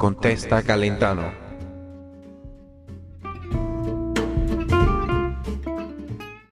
Contesta Calentano.